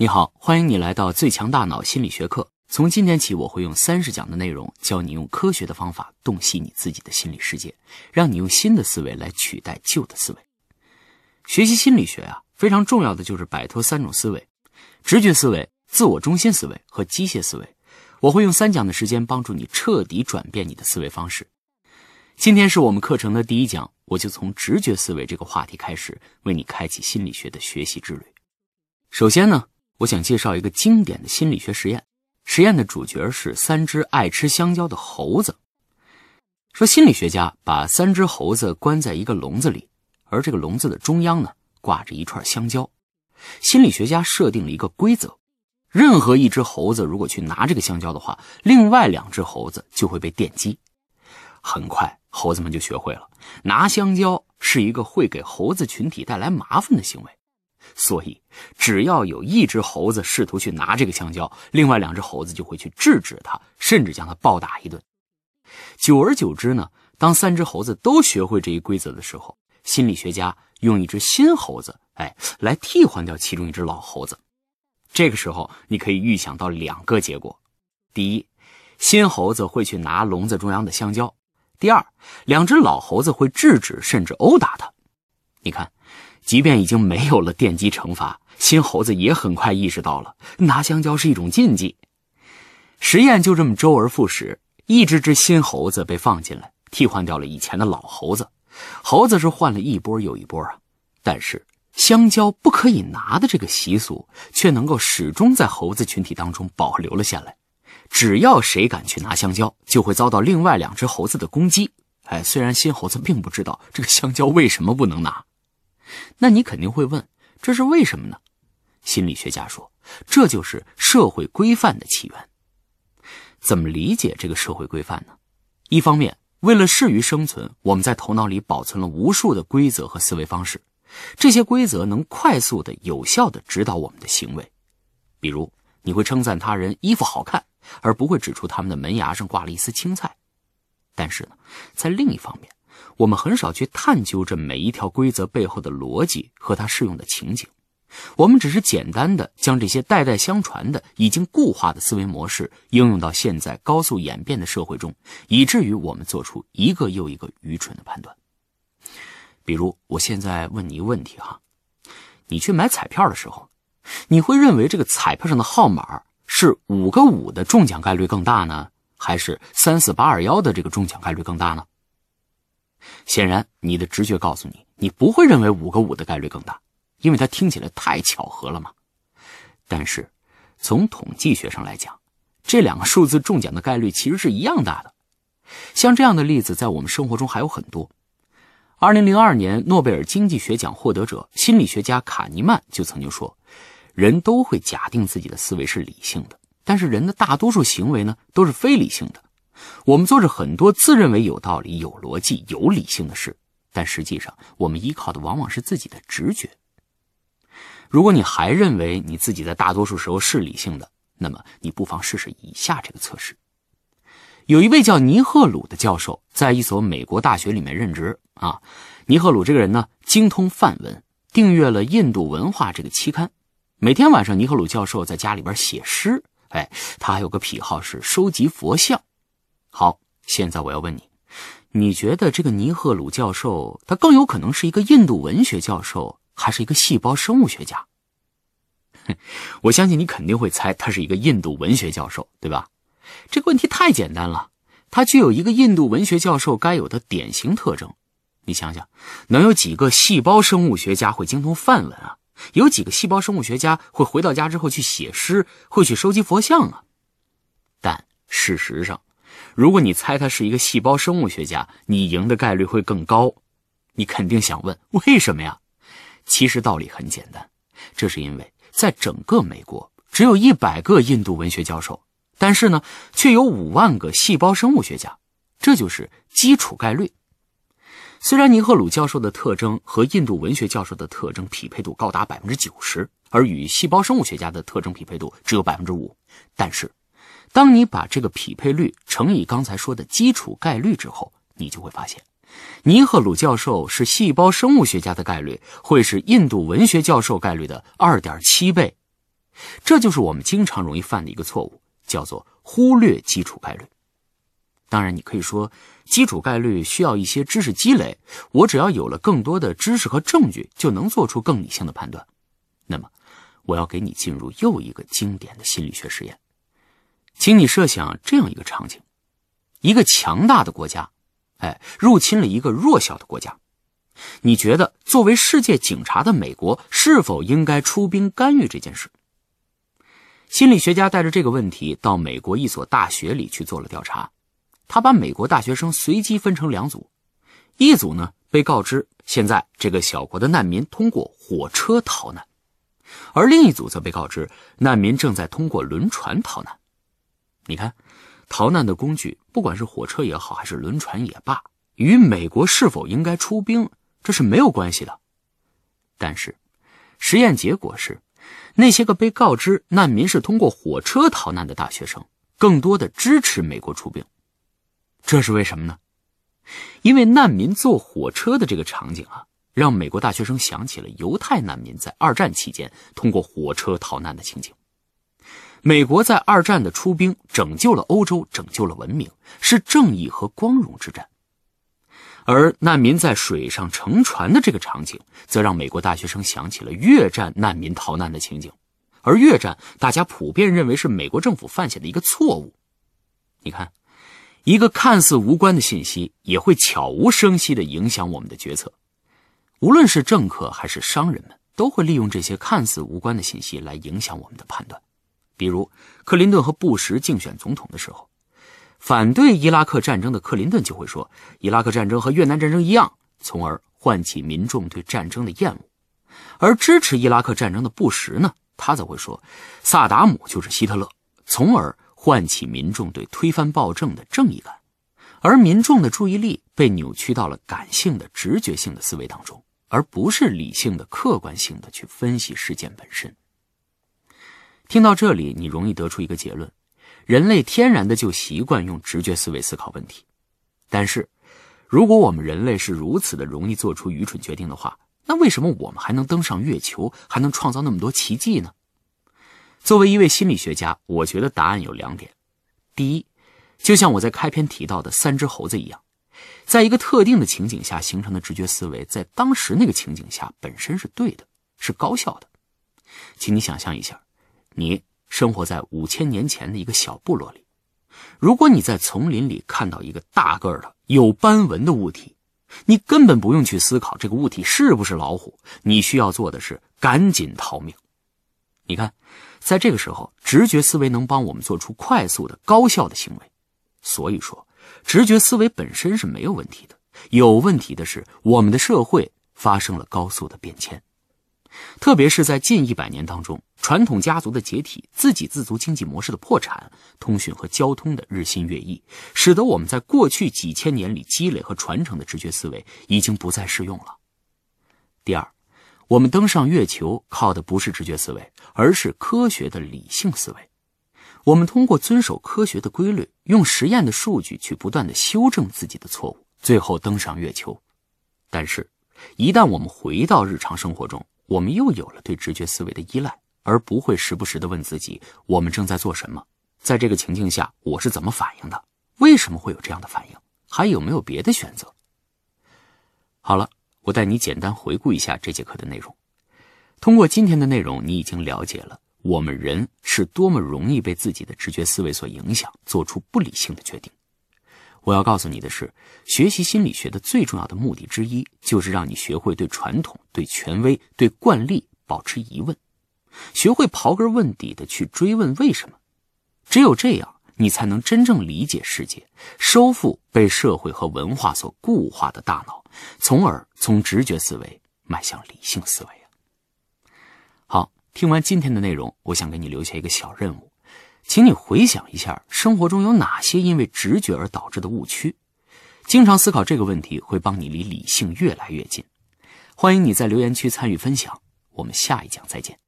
你好，欢迎你来到最强大脑心理学课。从今天起，我会用三十讲的内容，教你用科学的方法洞悉你自己的心理世界，让你用新的思维来取代旧的思维。学习心理学啊，非常重要的就是摆脱三种思维：直觉思维、自我中心思维和机械思维。我会用三讲的时间帮助你彻底转变你的思维方式。今天是我们课程的第一讲，我就从直觉思维这个话题开始，为你开启心理学的学习之旅。首先呢。我想介绍一个经典的心理学实验，实验的主角是三只爱吃香蕉的猴子。说心理学家把三只猴子关在一个笼子里，而这个笼子的中央呢挂着一串香蕉。心理学家设定了一个规则：任何一只猴子如果去拿这个香蕉的话，另外两只猴子就会被电击。很快，猴子们就学会了拿香蕉是一个会给猴子群体带来麻烦的行为。所以，只要有一只猴子试图去拿这个香蕉，另外两只猴子就会去制止他，甚至将他暴打一顿。久而久之呢，当三只猴子都学会这一规则的时候，心理学家用一只新猴子，哎，来替换掉其中一只老猴子。这个时候，你可以预想到两个结果：第一，新猴子会去拿笼子中央的香蕉；第二，两只老猴子会制止甚至殴打他。你看。即便已经没有了电击惩罚，新猴子也很快意识到了拿香蕉是一种禁忌。实验就这么周而复始，一只只新猴子被放进来，替换掉了以前的老猴子。猴子是换了一波又一波啊，但是香蕉不可以拿的这个习俗却能够始终在猴子群体当中保留了下来。只要谁敢去拿香蕉，就会遭到另外两只猴子的攻击。哎，虽然新猴子并不知道这个香蕉为什么不能拿。那你肯定会问，这是为什么呢？心理学家说，这就是社会规范的起源。怎么理解这个社会规范呢？一方面，为了适于生存，我们在头脑里保存了无数的规则和思维方式，这些规则能快速的、有效的指导我们的行为。比如，你会称赞他人衣服好看，而不会指出他们的门牙上挂了一丝青菜。但是呢，在另一方面，我们很少去探究这每一条规则背后的逻辑和它适用的情景，我们只是简单的将这些代代相传的、已经固化的思维模式应用到现在高速演变的社会中，以至于我们做出一个又一个愚蠢的判断。比如，我现在问你一个问题哈，你去买彩票的时候，你会认为这个彩票上的号码是五个五的中奖概率更大呢，还是三四八二幺的这个中奖概率更大呢？显然，你的直觉告诉你，你不会认为五个五的概率更大，因为它听起来太巧合了嘛。但是，从统计学上来讲，这两个数字中奖的概率其实是一样大的。像这样的例子，在我们生活中还有很多。二零零二年诺贝尔经济学奖获得者心理学家卡尼曼就曾经说：“人都会假定自己的思维是理性的，但是人的大多数行为呢，都是非理性的。”我们做着很多自认为有道理、有逻辑、有理性的事，但实际上我们依靠的往往是自己的直觉。如果你还认为你自己在大多数时候是理性的，那么你不妨试试以下这个测试。有一位叫尼赫鲁的教授在一所美国大学里面任职啊。尼赫鲁这个人呢，精通梵文，订阅了《印度文化》这个期刊。每天晚上，尼赫鲁教授在家里边写诗。哎，他还有个癖好是收集佛像。好，现在我要问你，你觉得这个尼赫鲁教授他更有可能是一个印度文学教授，还是一个细胞生物学家？我相信你肯定会猜他是一个印度文学教授，对吧？这个问题太简单了，他具有一个印度文学教授该有的典型特征。你想想，能有几个细胞生物学家会精通梵文啊？有几个细胞生物学家会回到家之后去写诗，会去收集佛像啊？但事实上，如果你猜他是一个细胞生物学家，你赢的概率会更高。你肯定想问为什么呀？其实道理很简单，这是因为在整个美国只有一百个印度文学教授，但是呢，却有五万个细胞生物学家，这就是基础概率。虽然尼赫鲁教授的特征和印度文学教授的特征匹配度高达百分之九十，而与细胞生物学家的特征匹配度只有百分之五，但是。当你把这个匹配率乘以刚才说的基础概率之后，你就会发现，尼赫鲁教授是细胞生物学家的概率会是印度文学教授概率的二点七倍。这就是我们经常容易犯的一个错误，叫做忽略基础概率。当然，你可以说基础概率需要一些知识积累，我只要有了更多的知识和证据，就能做出更理性的判断。那么，我要给你进入又一个经典的心理学实验，请你设想这样一个场景：一个强大的国家，哎，入侵了一个弱小的国家。你觉得作为世界警察的美国是否应该出兵干预这件事？心理学家带着这个问题到美国一所大学里去做了调查。他把美国大学生随机分成两组，一组呢被告知现在这个小国的难民通过火车逃难，而另一组则被告知难民正在通过轮船逃难。你看，逃难的工具不管是火车也好，还是轮船也罢，与美国是否应该出兵这是没有关系的。但是，实验结果是，那些个被告知难民是通过火车逃难的大学生，更多的支持美国出兵。这是为什么呢？因为难民坐火车的这个场景啊，让美国大学生想起了犹太难民在二战期间通过火车逃难的情景。美国在二战的出兵拯救了欧洲，拯救了文明，是正义和光荣之战。而难民在水上乘船的这个场景，则让美国大学生想起了越战难民逃难的情景。而越战，大家普遍认为是美国政府犯下的一个错误。你看。一个看似无关的信息，也会悄无声息地影响我们的决策。无论是政客还是商人们，都会利用这些看似无关的信息来影响我们的判断。比如，克林顿和布什竞选总统的时候，反对伊拉克战争的克林顿就会说：“伊拉克战争和越南战争一样”，从而唤起民众对战争的厌恶；而支持伊拉克战争的布什呢，他则会说：“萨达姆就是希特勒”，从而。唤起民众对推翻暴政的正义感，而民众的注意力被扭曲到了感性的、直觉性的思维当中，而不是理性的、客观性的去分析事件本身。听到这里，你容易得出一个结论：人类天然的就习惯用直觉思维思考问题。但是，如果我们人类是如此的容易做出愚蠢决定的话，那为什么我们还能登上月球，还能创造那么多奇迹呢？作为一位心理学家，我觉得答案有两点：第一，就像我在开篇提到的三只猴子一样，在一个特定的情景下形成的直觉思维，在当时那个情景下本身是对的，是高效的。请你想象一下，你生活在五千年前的一个小部落里，如果你在丛林里看到一个大个儿的有斑纹的物体，你根本不用去思考这个物体是不是老虎，你需要做的是赶紧逃命。你看。在这个时候，直觉思维能帮我们做出快速的、高效的行为。所以说，直觉思维本身是没有问题的。有问题的是，我们的社会发生了高速的变迁，特别是在近一百年当中，传统家族的解体、自给自足经济模式的破产、通讯和交通的日新月异，使得我们在过去几千年里积累和传承的直觉思维已经不再适用了。第二。我们登上月球靠的不是直觉思维，而是科学的理性思维。我们通过遵守科学的规律，用实验的数据去不断的修正自己的错误，最后登上月球。但是，一旦我们回到日常生活中，我们又有了对直觉思维的依赖，而不会时不时的问自己：我们正在做什么？在这个情境下，我是怎么反应的？为什么会有这样的反应？还有没有别的选择？好了。我带你简单回顾一下这节课的内容。通过今天的内容，你已经了解了我们人是多么容易被自己的直觉思维所影响，做出不理性的决定。我要告诉你的是，学习心理学的最重要的目的之一，就是让你学会对传统、对权威、对惯例保持疑问，学会刨根问底的去追问为什么。只有这样，你才能真正理解世界，收复被社会和文化所固化的大脑。从而从直觉思维迈向理性思维啊！好，听完今天的内容，我想给你留下一个小任务，请你回想一下生活中有哪些因为直觉而导致的误区。经常思考这个问题，会帮你离理性越来越近。欢迎你在留言区参与分享，我们下一讲再见。